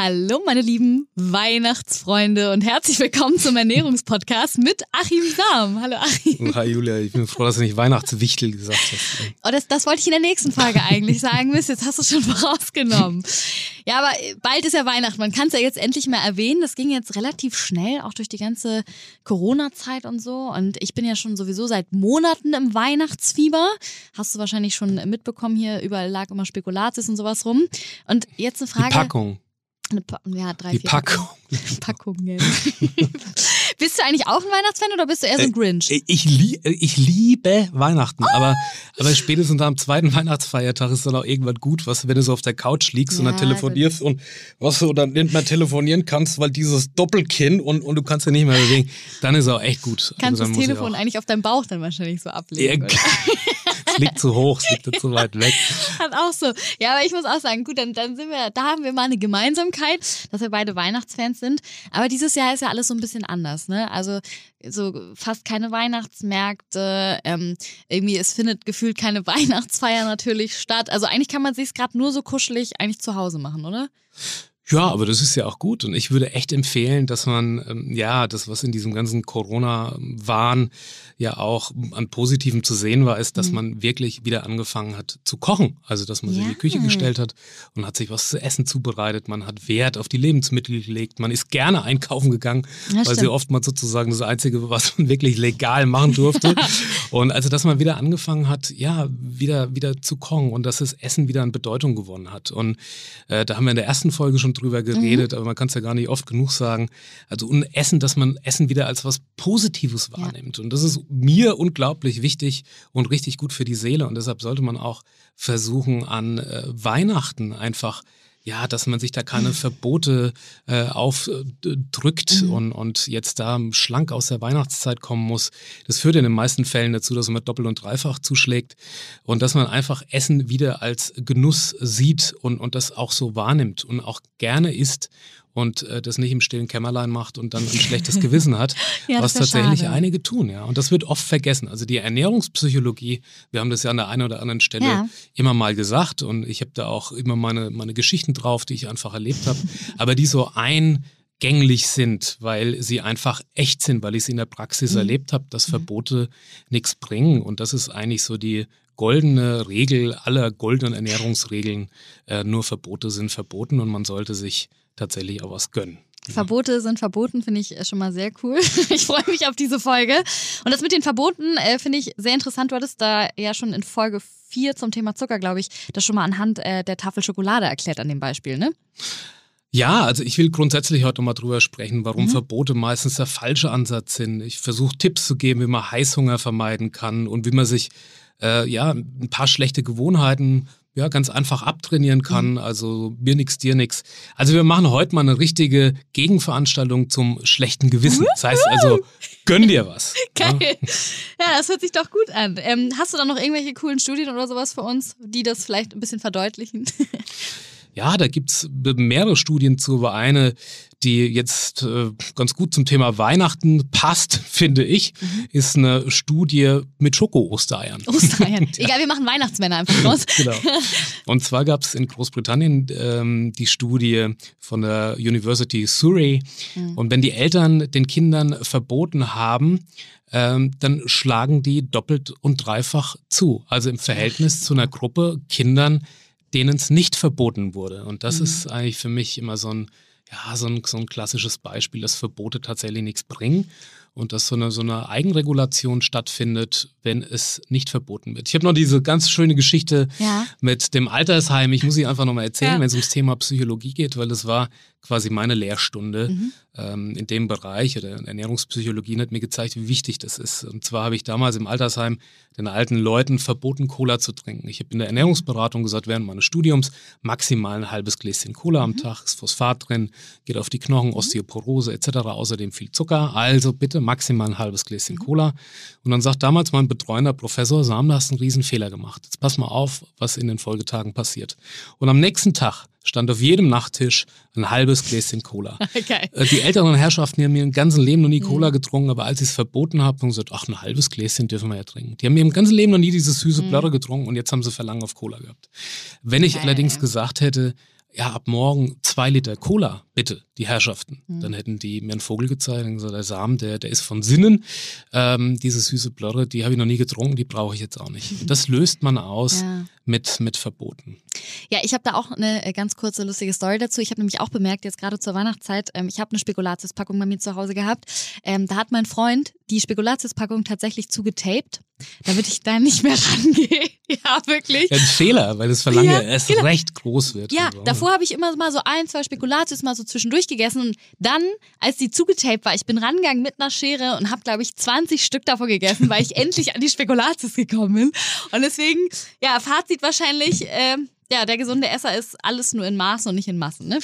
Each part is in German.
Hallo, meine lieben Weihnachtsfreunde und herzlich willkommen zum Ernährungspodcast mit Achim Sam. Hallo, Achim. Hi, Julia. Ich bin froh, dass du nicht Weihnachtswichtel gesagt hast. Oh, das, das wollte ich in der nächsten Folge eigentlich sagen. Mist, jetzt hast du es schon vorausgenommen. Ja, aber bald ist ja Weihnachten. Man kann es ja jetzt endlich mal erwähnen. Das ging jetzt relativ schnell, auch durch die ganze Corona-Zeit und so. Und ich bin ja schon sowieso seit Monaten im Weihnachtsfieber. Hast du wahrscheinlich schon mitbekommen. Hier überall lag immer Spekulatius und sowas rum. Und jetzt eine Frage. Die Packung. Eine pa ja, drei, Die vier Packung. Packungen. bist du eigentlich auch ein Weihnachtsfan oder bist du eher so ein Grinch? Äh, Ich, lie ich liebe Weihnachten, aber, aber spätestens am zweiten Weihnachtsfeiertag ist dann auch irgendwann gut, was, wenn du so auf der Couch liegst und Ja, dann telefonierst und was du dann nicht mehr telefonieren kannst, weil dieses Doppelkinn und, und du kannst ja nicht mehr bewegen, dann ist auch echt gut. Kannst Also das Telefon eigentlich auf deinem Bauch dann wahrscheinlich so Ja, ablegen. oder? es liegt zu hoch, es liegt zu weit weg. Hat auch so. Ja, aber ich muss auch sagen, gut, dann, dann sind wir, da haben wir mal eine Gemeinsamkeit, dass wir beide Weihnachtsfans sind. Aber dieses Jahr ist ja alles so ein bisschen anders, ne? Also so fast keine Weihnachtsmärkte, ähm, irgendwie es findet gefühlt keine Weihnachtsfeier natürlich statt. Also eigentlich kann man sich gerade nur so kuschelig eigentlich zu Hause machen, oder? Ja, aber das ist ja auch gut. Und ich würde echt empfehlen, dass man, ähm, ja, das, was in diesem ganzen Corona-Wahn ja auch an Positivem zu sehen war, ist, dass Mhm. man wirklich wieder angefangen hat zu kochen. Also, dass man sich in die. Küche gestellt hat und hat sich was zu essen zubereitet. Man hat Wert auf die Lebensmittel gelegt. Man ist gerne einkaufen gegangen, Ja, weil sie oftmals sozusagen das Einzige, was man wirklich legal machen durfte. und also, dass man wieder angefangen hat, ja, wieder, wieder zu kochen und dass das Essen wieder an Bedeutung gewonnen hat. Und äh, da haben wir in der ersten Folge schon drüber geredet, aber man kann es ja gar nicht oft genug sagen. Also und Essen, dass man Essen wieder als was Positives Ja. wahrnimmt. Und das ist mir unglaublich wichtig und richtig gut für die Seele. Und deshalb sollte man auch versuchen, an äh, Weihnachten einfach ja, dass man sich da keine Verbote äh, aufdrückt Mhm. und, und jetzt da schlank aus der Weihnachtszeit kommen muss. Das führt in den meisten Fällen dazu, dass man doppelt und dreifach zuschlägt und dass man einfach Essen wieder als Genuss sieht und, und das auch so wahrnimmt und auch gerne isst und äh, das nicht im stillen Kämmerlein macht und dann ein schlechtes Gewissen hat, Ja, was tatsächlich schade. einige tun, ja. Und das wird oft vergessen. Also die Ernährungspsychologie, wir haben das ja an der einen oder anderen Stelle Ja. immer mal gesagt und ich habe da auch immer meine, meine Geschichten drauf, die ich einfach erlebt habe, aber die so eingänglich sind, weil sie einfach echt sind, weil ich sie in der Praxis Mhm. erlebt habe, dass Verbote nichts bringen und das ist eigentlich so die goldene Regel aller goldenen Ernährungsregeln. Äh, nur Verbote sind verboten und man sollte sich tatsächlich auch was gönnen. Verbote sind verboten, finde ich äh, schon mal sehr cool. Ich freue mich auf diese Folge. Und das mit den Verboten äh, finde ich sehr interessant. Du hattest da ja schon in Folge 4 zum Thema Zucker, glaube ich, das schon mal anhand äh, der Tafel Schokolade erklärt an dem Beispiel, ne? Ja, also ich will grundsätzlich heute mal drüber sprechen, warum Mhm. Verbote meistens der falsche Ansatz sind. Ich versuche Tipps zu geben, wie man Heißhunger vermeiden kann und wie man sich äh, ja ein paar schlechte Gewohnheiten ja ganz einfach abtrainieren kann. Mhm. Also mir nix, dir nix. Also wir machen heute mal eine richtige Gegenveranstaltung zum schlechten Gewissen. Das heißt also, gönn dir was. Ja? Geil. Ja, das hört sich doch gut an. Ähm, hast du da noch irgendwelche coolen Studien oder sowas für uns, die das vielleicht ein bisschen verdeutlichen? Ja, da gibt's mehrere Studien zu, eine, die jetzt äh, ganz gut zum Thema Weihnachten passt, finde ich, ist eine Studie mit Schoko-Ostereiern. Ostereiern. Egal, wir machen Weihnachtsmänner einfach raus. Genau. Und zwar gab es in Großbritannien ähm, die Studie von der University Surrey. Und wenn die Eltern den Kindern verboten haben, ähm, dann schlagen die doppelt und dreifach zu. Also im Verhältnis zu einer Gruppe Kindern, denen es nicht verboten wurde. Und das ist eigentlich für mich immer so ein, ja, so ein, so ein klassisches Beispiel, dass Verbote tatsächlich nichts bringen und dass so eine, so eine Eigenregulation stattfindet, wenn es nicht verboten wird. Ich habe noch diese ganz schöne Geschichte Ja. mit dem Altersheim. Ich muss sie einfach nochmal erzählen, Ja. wenn es ums Thema Psychologie geht, weil das war quasi meine Lehrstunde Mhm. ähm, in dem Bereich oder Ernährungspsychologie und hat mir gezeigt, wie wichtig das ist. Und zwar habe ich damals im Altersheim den alten Leuten verboten, Cola zu trinken. Ich habe in der Ernährungsberatung gesagt, während meines Studiums maximal ein halbes Gläschen Cola Mhm. am Tag, ist Phosphat drin, geht auf die Knochen, Osteoporose etc., außerdem viel Zucker. Also bitte maximal ein halbes Gläschen mhm. Cola. Und dann sagt damals mein betreuender Professor, Sam, da hast du einen riesen Fehler gemacht. Jetzt pass mal auf, was in den Folgetagen passiert. Und am nächsten Tag stand auf jedem Nachttisch ein halbes Gläschen Cola. Okay. Äh, die älteren Herrschaften, die haben mir im ganzen Leben noch nie Cola mhm. getrunken, aber als ich es verboten habe, haben sie gesagt, ach, ein halbes Gläschen dürfen wir ja trinken. Die haben mir im ganzen Leben noch nie diese süße mhm. Blöre getrunken und jetzt haben sie Verlangen auf Cola gehabt. Wenn ich okay. allerdings gesagt hätte, ja, ab morgen zwei Liter Cola, bitte, die Herrschaften. Mhm. Dann hätten die mir einen Vogel gezeigt und gesagt, der Samen, der, der ist von Sinnen. Ähm, diese süße Blöre, die habe ich noch nie getrunken, die brauche ich jetzt auch nicht. Das löst man aus ja. mit, mit Verboten. Ja, ich habe da auch eine äh, ganz kurze lustige Story dazu. Ich habe nämlich auch bemerkt, jetzt gerade zur Weihnachtszeit, ähm, ich habe eine Spekulatiuspackung bei mir zu Hause gehabt. Ähm, da hat mein Freund die Spekulatiuspackung tatsächlich zugetaped, damit ich da nicht mehr rangehe. ja, wirklich. Ein Fehler, weil das Verlangen ja, erst genau. recht groß wird. Ja, so. davor habe ich immer mal so ein, zwei Spekulatius mal so zwischendurch gegessen und dann, als die zugetaped war, ich bin rangegangen mit einer Schere und habe, glaube ich, 20 Stück davon gegessen, weil ich endlich an die Spekulatius gekommen bin. Und deswegen, ja, Fazit wahrscheinlich, äh, ja, der gesunde Esser ist alles nur in Maß und nicht in Massen, ne?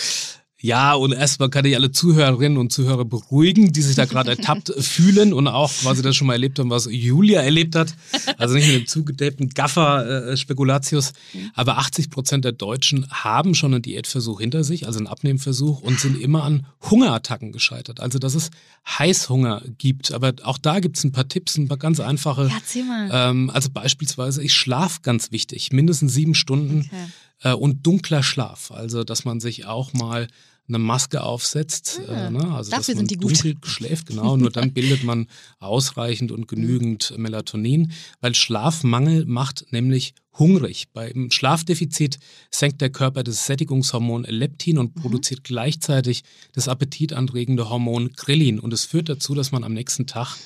Ja, und erstmal kann ich alle Zuhörerinnen und Zuhörer beruhigen, die sich da gerade ertappt fühlen und auch quasi das schon mal erlebt haben, was Julia erlebt hat. Also nicht mit dem zugedäppten Gaffer äh, Spekulatius. Aber 80 Prozent der Deutschen haben schon einen Diätversuch hinter sich, also einen Abnehmversuch und sind immer an Hungerattacken gescheitert. Also dass es Heißhunger gibt. Aber auch da gibt es ein paar Tipps, ein paar ganz einfache. Ja. Ähm, also beispielsweise, ich schlafe ganz wichtig, mindestens sieben Stunden. Okay äh, und dunkler Schlaf. Also, dass man sich auch mal eine Maske aufsetzt. Ah, äh, ne? Also, dafür sind die gut. dunkel schläft, genau. Nur dann bildet man ausreichend und genügend Melatonin, weil Schlafmangel macht nämlich hungrig. Beim Schlafdefizit senkt der Körper das Sättigungshormon Leptin und mhm. produziert gleichzeitig das appetitanregende Hormon Grelin. Und es führt dazu, dass man am nächsten Tag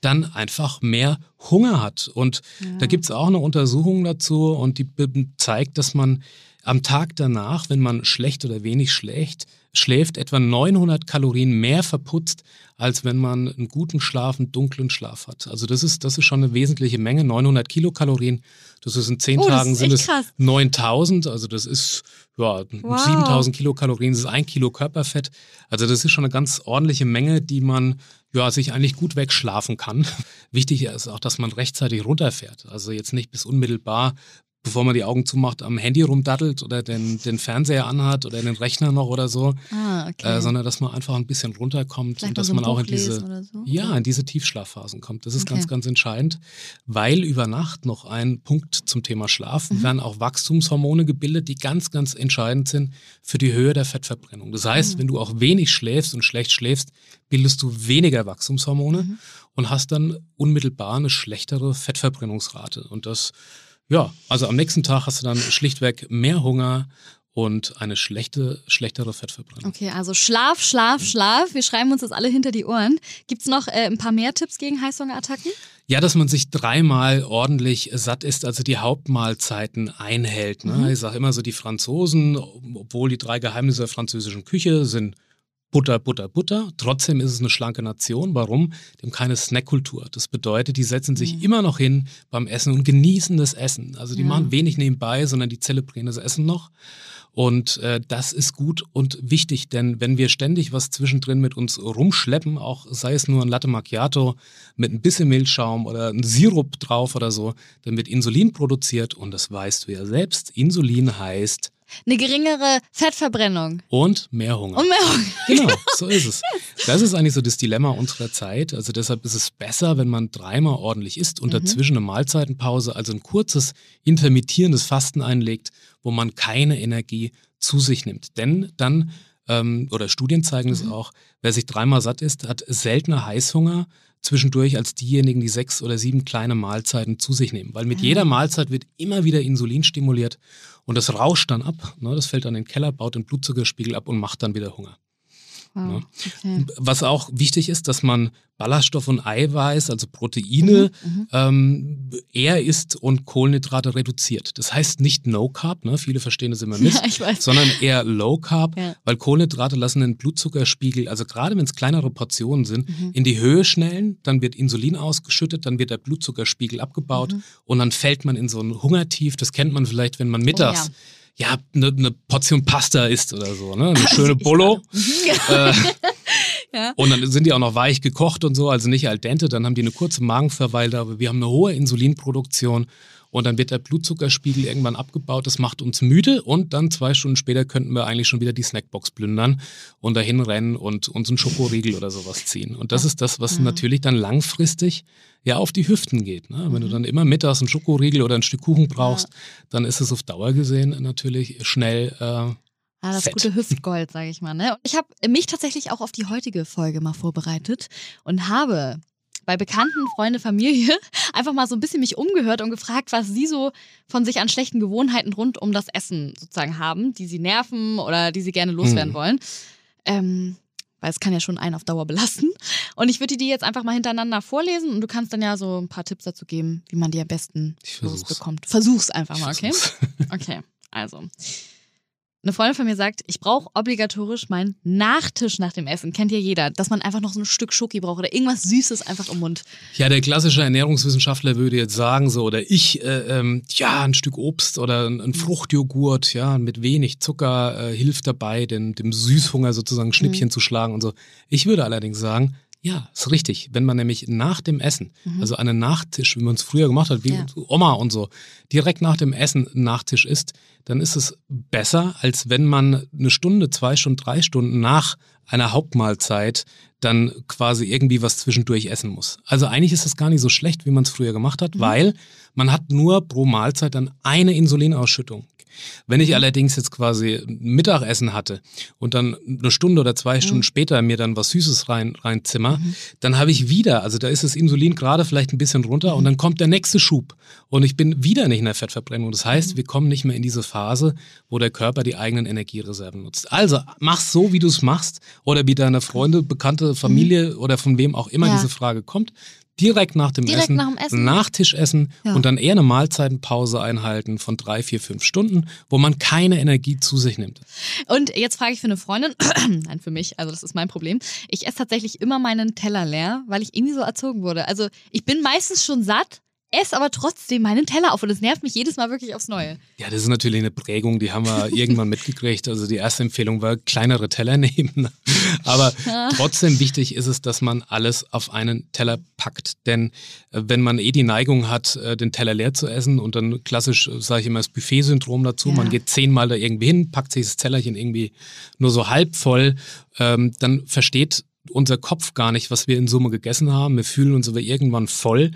dann einfach mehr Hunger hat. Und ja. da gibt es auch eine Untersuchung dazu und die zeigt, dass man am Tag danach, wenn man schlecht oder wenig schläft, schläft, etwa 900 Kalorien mehr verputzt, als wenn man einen guten Schlaf, einen dunklen Schlaf hat. Also das ist, das ist schon eine wesentliche Menge, 900 Kilokalorien. Das ist in zehn oh, Tagen sind es 9000, also das ist ja, wow. 7000 Kilokalorien, das ist ein Kilo Körperfett. Also das ist schon eine ganz ordentliche Menge, die man ja, sich eigentlich gut wegschlafen kann. Wichtig ist auch, dass man rechtzeitig runterfährt. Also jetzt nicht bis unmittelbar bevor man die Augen zumacht, am Handy rumdattelt oder den, den Fernseher anhat oder den Rechner noch oder so, ah, okay. äh, sondern dass man einfach ein bisschen runterkommt Vielleicht und dass so man auch in diese, so? ja, in diese Tiefschlafphasen kommt. Das ist okay. ganz, ganz entscheidend, weil über Nacht noch ein Punkt zum Thema Schlaf mhm. werden auch Wachstumshormone gebildet, die ganz, ganz entscheidend sind für die Höhe der Fettverbrennung. Das heißt, mhm. wenn du auch wenig schläfst und schlecht schläfst, bildest du weniger Wachstumshormone mhm. und hast dann unmittelbar eine schlechtere Fettverbrennungsrate. Und das ja, also am nächsten Tag hast du dann schlichtweg mehr Hunger und eine schlechte, schlechtere Fettverbrennung. Okay, also Schlaf, Schlaf, Schlaf. Wir schreiben uns das alle hinter die Ohren. Gibt es noch äh, ein paar mehr Tipps gegen Heißhungerattacken? Ja, dass man sich dreimal ordentlich satt isst, also die Hauptmahlzeiten einhält. Ne? Mhm. Ich sage immer so, die Franzosen, obwohl die drei Geheimnisse der französischen Küche sind Butter, Butter, Butter. Trotzdem ist es eine schlanke Nation. Warum? Die haben keine Snackkultur. Das bedeutet, die setzen sich mhm. immer noch hin beim Essen und genießen das Essen. Also die ja. machen wenig nebenbei, sondern die zelebrieren das Essen noch. Und äh, das ist gut und wichtig, denn wenn wir ständig was zwischendrin mit uns rumschleppen, auch sei es nur ein Latte Macchiato mit ein bisschen Milchschaum oder ein Sirup drauf oder so, dann wird Insulin produziert und das weißt du ja selbst. Insulin heißt eine geringere Fettverbrennung. Und mehr Hunger. Und mehr Hunger. Genau, so ist es. Das ist eigentlich so das Dilemma unserer Zeit. Also deshalb ist es besser, wenn man dreimal ordentlich isst und mhm. dazwischen eine Mahlzeitenpause, also ein kurzes intermittierendes Fasten einlegt, wo man keine Energie zu sich nimmt. Denn dann, ähm, oder Studien zeigen es mhm. auch, wer sich dreimal satt isst, hat seltener Heißhunger zwischendurch als diejenigen, die sechs oder sieben kleine Mahlzeiten zu sich nehmen. Weil mit ja. jeder Mahlzeit wird immer wieder Insulin stimuliert und das rauscht dann ab. Ne? Das fällt dann in den Keller, baut den Blutzuckerspiegel ab und macht dann wieder Hunger. Wow, ne? okay. Was auch wichtig ist, dass man Ballaststoff und Eiweiß, also Proteine, mhm, mhm, ähm, eher isst und Kohlenhydrate reduziert. Das heißt nicht No Carb, ne? viele verstehen das immer mit, ja, sondern eher Low Carb, ja. weil Kohlenhydrate lassen den Blutzuckerspiegel, also gerade wenn es kleinere Portionen sind, mhm. in die Höhe schnellen, dann wird Insulin ausgeschüttet, dann wird der Blutzuckerspiegel abgebaut mhm. und dann fällt man in so ein Hungertief. Das kennt man vielleicht, wenn man mittags oh, ja ja, eine, eine Portion Pasta isst oder so, ne? Eine schöne Bolo. äh, Ja. Und dann sind die auch noch weich gekocht und so, also nicht al dente, dann haben die eine kurze Magenverweildauer. Wir haben eine hohe Insulinproduktion und dann wird der Blutzuckerspiegel irgendwann abgebaut. Das macht uns müde und dann zwei Stunden später könnten wir eigentlich schon wieder die Snackbox plündern und dahin rennen und uns einen Schokoriegel oder sowas ziehen. Und das ist das, was Mhm. natürlich dann langfristig ja auf die Hüften geht. Ne? Wenn du Mhm. dann immer mittags einen Schokoriegel oder ein Stück Kuchen brauchst, dann ist es auf Dauer gesehen natürlich schnell äh, Ah, das Fett. gute Hüftgold, sage ich mal. Ne? Und ich habe mich tatsächlich auch auf die heutige Folge mal vorbereitet und habe bei Bekannten, Freunde, Familie einfach mal so ein bisschen mich umgehört und gefragt, was sie so von sich an schlechten Gewohnheiten rund um das Essen sozusagen haben, die sie nerven oder die sie gerne loswerden Hm. wollen. Ähm, weil es kann ja schon einen auf Dauer belasten. Und ich würde dir die jetzt einfach mal hintereinander vorlesen und du kannst dann ja so ein paar Tipps dazu geben, wie man die am besten losbekommt. Versuch's einfach mal, okay? Okay, also. Eine Freundin von mir sagt, ich brauche obligatorisch meinen Nachtisch nach dem Essen. Kennt ja jeder, dass man einfach noch so ein Stück Schoki braucht oder irgendwas Süßes einfach im Mund. Ja, der klassische Ernährungswissenschaftler würde jetzt sagen, so, oder ich, äh, ähm, ja, ein Stück Obst oder ein, ein Fruchtjoghurt, ja, mit wenig Zucker äh, hilft dabei, den, dem Süßhunger sozusagen ein Schnippchen zu schlagen und so. Ich würde allerdings sagen, ja, ist richtig. Wenn man nämlich nach dem Essen, also einen Nachtisch, wie man es früher gemacht hat, wie Ja. Oma und so, direkt nach dem Essen einen Nachtisch isst, dann ist es besser, als wenn man eine Stunde, zwei Stunden, drei Stunden nach einer Hauptmahlzeit dann quasi irgendwie was zwischendurch essen muss. Also eigentlich ist es gar nicht so schlecht, wie man es früher gemacht hat, weil man hat nur pro Mahlzeit dann eine Insulinausschüttung. Wenn ich allerdings jetzt quasi Mittagessen hatte und dann eine Stunde oder zwei Stunden später mir dann was Süßes rein, reinzimmer, dann habe ich wieder, also da ist das Insulin gerade vielleicht ein bisschen runter und dann kommt der nächste Schub und ich bin wieder nicht in der Fettverbrennung. Das heißt, wir kommen nicht mehr in diese Phase, wo der Körper die eigenen Energiereserven nutzt. Also mach's so, wie du es machst oder wie deine Freunde, Bekannte, Familie oder von wem auch immer Ja. diese Frage kommt. Direkt nach dem Direkt Essen, nach dem Essen. Nachtisch essen Ja. und dann eher eine Mahlzeitenpause einhalten von drei, vier, fünf Stunden, wo man keine Energie zu sich nimmt. Und jetzt frage ich für eine Freundin, nein, für mich, also das ist mein Problem. Ich esse tatsächlich immer meinen Teller leer, weil ich irgendwie so erzogen wurde. Also ich bin meistens schon satt, esse aber trotzdem meinen Teller auf und es nervt mich jedes Mal wirklich aufs Neue. Ja, das ist natürlich eine Prägung, die haben wir irgendwann mitgekriegt. Also die erste Empfehlung war kleinere Teller nehmen. Aber trotzdem wichtig ist es, dass man alles auf einen Teller packt. Denn äh, wenn man eh die Neigung hat, äh, den Teller leer zu essen und dann klassisch, sage ich immer, das Buffet-Syndrom dazu, Ja. man geht zehnmal da irgendwie hin, packt sich das Tellerchen irgendwie nur so halb voll, ähm, dann versteht unser Kopf gar nicht, was wir in Summe gegessen haben. Wir fühlen uns aber irgendwann voll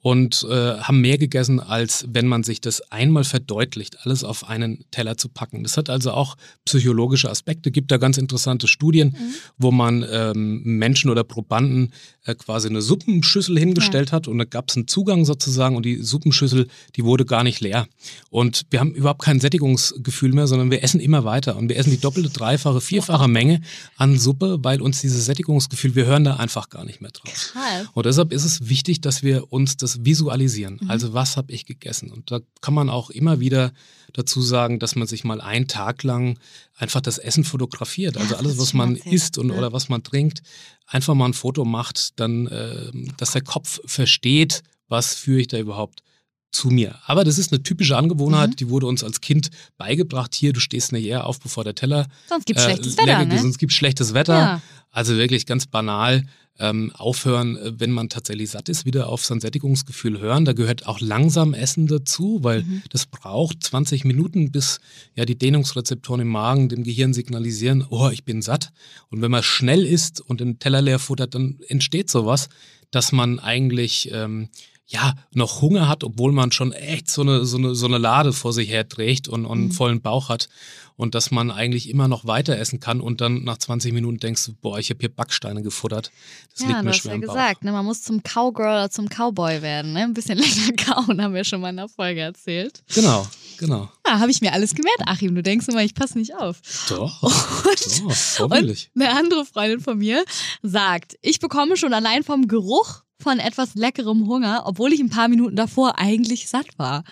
und äh, haben mehr gegessen, als wenn man sich das einmal verdeutlicht, alles auf einen Teller zu packen. Das hat also auch psychologische Aspekte. Gibt da ganz interessante Studien, wo man ähm, Menschen oder Probanden äh, quasi eine Suppenschüssel hingestellt hat und da gab es einen Zugang sozusagen und die Suppenschüssel, die wurde gar nicht leer. Und wir haben überhaupt kein Sättigungsgefühl mehr, sondern wir essen immer weiter und wir essen die doppelte, dreifache, vierfache Menge an Suppe, weil uns dieses Sättigungsgefühl, wir hören da einfach gar nicht mehr drauf. Krass. Und deshalb ist es wichtig, dass wir uns das visualisieren. Also was habe ich gegessen? Und da kann man auch immer wieder dazu sagen, dass man sich mal einen Tag lang einfach das Essen fotografiert. Also Ja, alles, was man erzählt. isst und Ja. oder was man trinkt, einfach mal ein Foto macht, dann, äh, dass der Kopf versteht, was führe ich da überhaupt zu mir. Aber das ist eine typische Angewohnheit, Mhm. die wurde uns als Kind beigebracht. Hier, du stehst nicht eher auf, bevor der Teller Sonst gibt's äh, schlechtes Wetter, ne? Sonst gibt schlechtes Wetter. Ja. Also wirklich ganz banal. Ähm, aufhören, äh, wenn man tatsächlich satt ist, wieder auf sein Sättigungsgefühl hören. Da gehört auch langsam Essen dazu, weil Mhm. das braucht 20 Minuten, bis ja die Dehnungsrezeptoren im Magen dem Gehirn signalisieren, oh, ich bin satt. Und wenn man schnell isst und den Teller leer futtert, dann entsteht sowas, dass man eigentlich ähm, ja noch Hunger hat, obwohl man schon echt so eine, so eine, so eine Lade vor sich her trägt und, und einen vollen Bauch hat. Und dass man eigentlich immer noch weiter essen kann und dann nach 20 Minuten denkst du, boah, ich habe hier Backsteine gefuttert. Das ja, liegt mir schwer ja im Bauch. gesagt, ne, man muss zum Cowgirl oder zum Cowboy werden. Ne? Ein bisschen länger kauen, haben wir schon mal in der Folge erzählt. Genau, genau. Ja, habe ich mir alles gemerkt, Achim. Du denkst immer, ich passe nicht auf. Doch, Und, doch, und eine andere Freundin von mir sagt, ich bekomme schon allein vom Geruch von etwas leckerem Hunger, obwohl ich ein paar Minuten davor eigentlich satt war.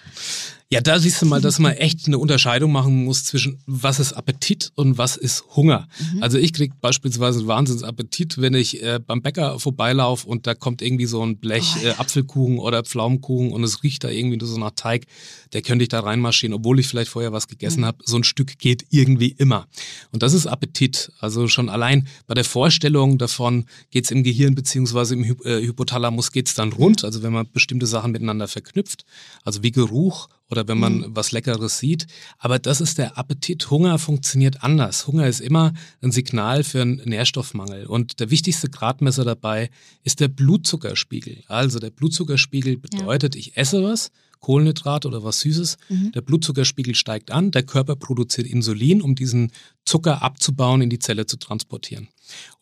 Ja, da siehst du mal, dass man echt eine Unterscheidung machen muss zwischen was ist Appetit und was ist Hunger. Mhm. Also ich krieg beispielsweise einen Wahnsinnsappetit, wenn ich äh, beim Bäcker vorbeilaufe und da kommt irgendwie so ein Blech oh, äh, Apfelkuchen oder Pflaumenkuchen und es riecht da irgendwie so nach Teig, der könnte ich da reinmarschieren, obwohl ich vielleicht vorher was gegessen mhm. habe. So ein Stück geht irgendwie immer. Und das ist Appetit. Also schon allein bei der Vorstellung davon geht's im Gehirn beziehungsweise im Hy äh, Hypothalamus geht's dann rund. Also wenn man bestimmte Sachen miteinander verknüpft, also wie Geruch oder wenn man mhm. was Leckeres sieht. Aber das ist der Appetit. Hunger funktioniert anders. Hunger ist immer ein Signal für einen Nährstoffmangel. Und der wichtigste Gradmesser dabei ist der Blutzuckerspiegel. Also der Blutzuckerspiegel bedeutet, ja. ich esse was, Kohlenhydrat oder was Süßes. Mhm. Der Blutzuckerspiegel steigt an, der Körper produziert Insulin, um diesen Zucker abzubauen, in die Zelle zu transportieren.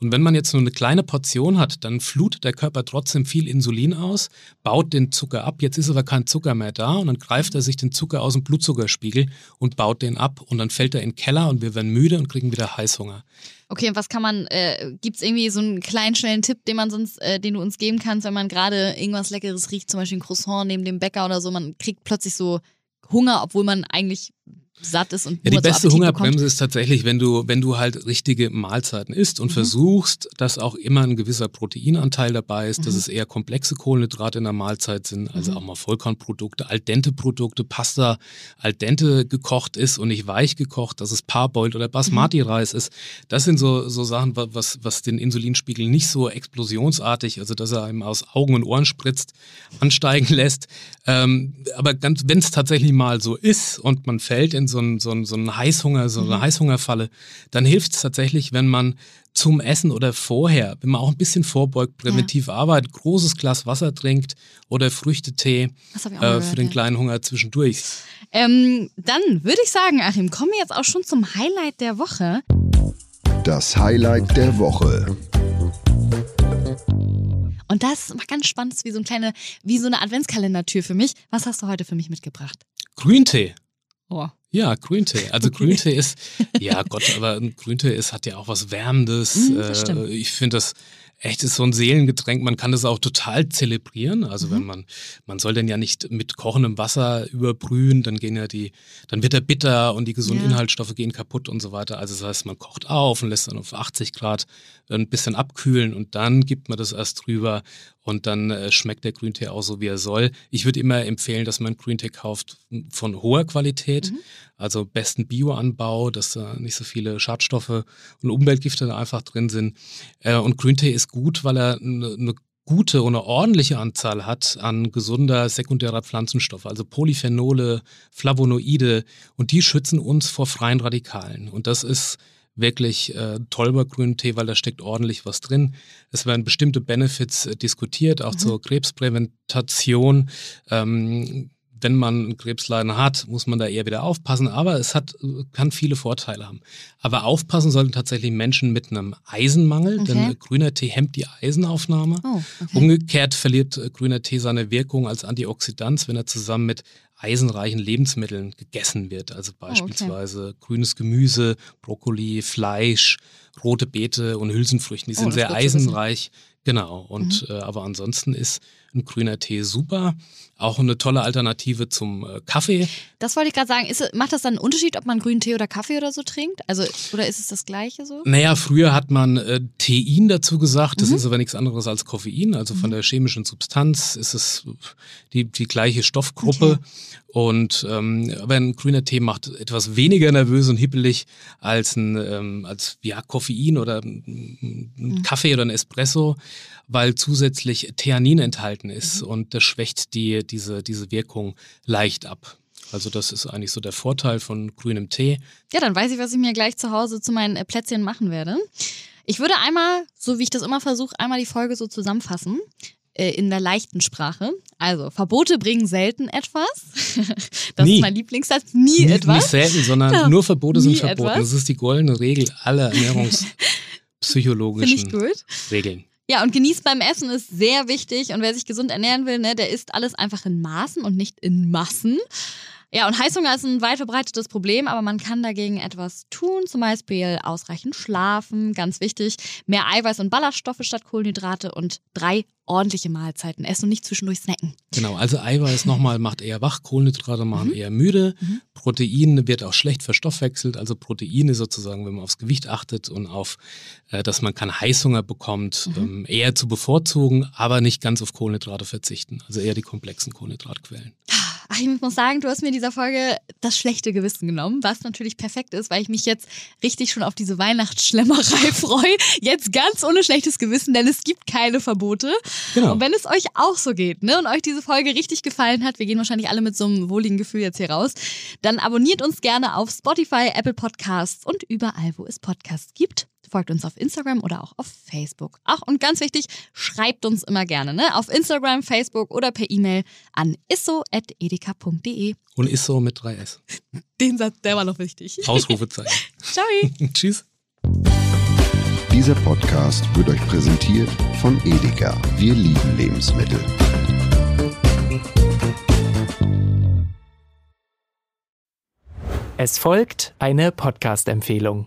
Und wenn man jetzt nur eine kleine Portion hat, dann flutet der Körper trotzdem viel Insulin aus, baut den Zucker ab. Jetzt ist aber kein Zucker mehr da und dann greift er sich den Zucker aus dem Blutzuckerspiegel und baut den ab und dann fällt er in den Keller und wir werden müde und kriegen wieder Heißhunger. Okay, und was kann man, äh, gibt es irgendwie so einen kleinen, schnellen Tipp, den man sonst, äh, den du uns geben kannst, wenn man gerade irgendwas Leckeres riecht, zum Beispiel ein Croissant neben dem Bäcker oder so, man kriegt plötzlich so Hunger, obwohl man eigentlich satt ist und ja, die beste so Hungerbremse bekommt. ist tatsächlich, wenn du wenn du halt richtige Mahlzeiten isst und mhm. versuchst, dass auch immer ein gewisser Proteinanteil dabei ist, mhm. dass es eher komplexe Kohlenhydrate in der Mahlzeit sind, also mhm. auch mal Vollkornprodukte, al dente Produkte, Pasta al dente gekocht ist und nicht weich gekocht, dass es Parboiled oder Basmati Reis ist. Das sind so so Sachen, was was den Insulinspiegel nicht so explosionsartig, also dass er einem aus Augen und Ohren spritzt, ansteigen lässt. Ähm, aber wenn es tatsächlich mal so ist und man fällt in so einen, so einen, so einen Heißhunger, so eine mhm. Heißhungerfalle, dann hilft es tatsächlich, wenn man zum Essen oder vorher, wenn man auch ein bisschen vorbeugt, präventiv ja. arbeitet, großes Glas Wasser trinkt oder Früchtetee äh, für den kleinen Hunger zwischendurch. Ähm, dann würde ich sagen, Achim, kommen wir jetzt auch schon zum Highlight der Woche. Das Highlight der Woche. Und das war ganz spannend, wie so eine kleine, wie so eine Adventskalendertür für mich. Was hast du heute für mich mitgebracht? Grüntee. Oh. Ja, Grüntee. Also. Grüntee ist, ja Gott, aber Grüntee ist, hat ja auch was Wärmendes. Mm, ich finde das echt ist so ein Seelengetränk. Man kann das auch total zelebrieren. Also mhm. wenn man, man soll denn ja nicht mit kochendem Wasser überbrühen, dann gehen ja die, dann wird er bitter und die gesunden ja. Inhaltsstoffe gehen kaputt und so weiter. Also das heißt, man kocht auf und lässt dann auf 80 Grad ein bisschen abkühlen und dann gibt man das erst drüber und dann äh, schmeckt der Grüntee auch so, wie er soll. Ich würde immer empfehlen, dass man Grüntee kauft von hoher Qualität, mhm. also besten Bioanbau, dass da nicht so viele Schadstoffe und Umweltgifte da einfach drin sind. Äh, und Grüntee ist gut, weil er eine ne gute und eine ordentliche Anzahl hat an gesunder sekundärer Pflanzenstoffe, also Polyphenole, Flavonoide und die schützen uns vor freien Radikalen. Und das ist wirklich äh, toll bei grünen Tee, weil da steckt ordentlich was drin. Es werden bestimmte Benefits äh, diskutiert, auch mhm. zur Krebspräventation. Ähm, wenn man Krebsleiden hat, muss man da eher wieder aufpassen, aber es hat, kann viele Vorteile haben. Aber aufpassen sollten tatsächlich Menschen mit einem Eisenmangel, okay. denn grüner Tee hemmt die Eisenaufnahme. Oh, okay. Umgekehrt verliert äh, grüner Tee seine Wirkung als Antioxidant, wenn er zusammen mit eisenreichen Lebensmitteln gegessen wird. Also beispielsweise oh, okay. grünes Gemüse, Brokkoli, Fleisch, rote Beete und Hülsenfrüchten. Die oh, sind sehr eisenreich. Genau. Und mhm. äh, aber ansonsten ist ein grüner Tee super. Auch eine tolle Alternative zum äh, Kaffee. Das wollte ich gerade sagen. Ist, macht das dann einen Unterschied, ob man grünen Tee oder Kaffee oder so trinkt? Also, oder ist es das Gleiche so? Naja, früher hat man äh, Tein dazu gesagt. Das mhm. ist aber nichts anderes als Koffein. Also von mhm. der chemischen Substanz ist es die, die gleiche Stoffgruppe. Okay. Und ähm, aber ein grüner Tee macht etwas weniger nervös und hippelig als ein ähm, als ja Koffein oder ein mhm. Kaffee oder ein Espresso, weil zusätzlich Theanin enthalten ist mhm. und das schwächt die diese diese Wirkung leicht ab. Also das ist eigentlich so der Vorteil von grünem Tee. Ja, dann weiß ich, was ich mir gleich zu Hause zu meinen äh, Plätzchen machen werde. Ich würde einmal, so wie ich das immer versuche, einmal die Folge so zusammenfassen äh, in der leichten Sprache. Also, Verbote bringen selten etwas. das nie. ist mein Lieblingssatz. Nie, nie etwas. Nicht selten, sondern ja. nur Verbote sind verboten. Etwas. Das ist die goldene Regel aller ernährungspsychologischen Regeln. Ja, und genießt beim Essen ist sehr wichtig. Und wer sich gesund ernähren will, ne, der isst alles einfach in Maßen und nicht in Massen. Ja, und Heißhunger ist ein weit verbreitetes Problem, aber man kann dagegen etwas tun, zum Beispiel ausreichend schlafen, ganz wichtig, mehr Eiweiß und Ballaststoffe statt Kohlenhydrate und drei ordentliche Mahlzeiten essen und nicht zwischendurch snacken. Genau, also Eiweiß nochmal macht eher wach, Kohlenhydrate machen mhm. eher müde, mhm. Protein wird auch schlecht verstoffwechselt, also Proteine sozusagen, wenn man aufs Gewicht achtet und auf, äh, dass man keinen Heißhunger bekommt, mhm. ähm, eher zu bevorzugen, aber nicht ganz auf Kohlenhydrate verzichten, also eher die komplexen Kohlenhydratquellen. Ach, ich muss sagen, du hast mir in dieser Folge das schlechte Gewissen genommen, was natürlich perfekt ist, weil ich mich jetzt richtig schon auf diese Weihnachtsschlemmerei freue. Jetzt ganz ohne schlechtes Gewissen, denn es gibt keine Verbote. Genau. Und wenn es euch auch so geht ne, und euch diese Folge richtig gefallen hat, wir gehen wahrscheinlich alle mit so einem wohligen Gefühl jetzt hier raus, dann abonniert uns gerne auf Spotify, Apple Podcasts und überall, wo es Podcasts gibt folgt uns auf Instagram oder auch auf Facebook. Ach, und ganz wichtig, schreibt uns immer gerne, ne? Auf Instagram, Facebook oder per E-Mail an isso.edeka.de. Und isso mit 3S. Den Satz, der war noch wichtig. Ausrufezeichen. Ciao. Tschüss. Dieser Podcast wird euch präsentiert von Edeka. Wir lieben Lebensmittel. Es folgt eine Podcast-Empfehlung.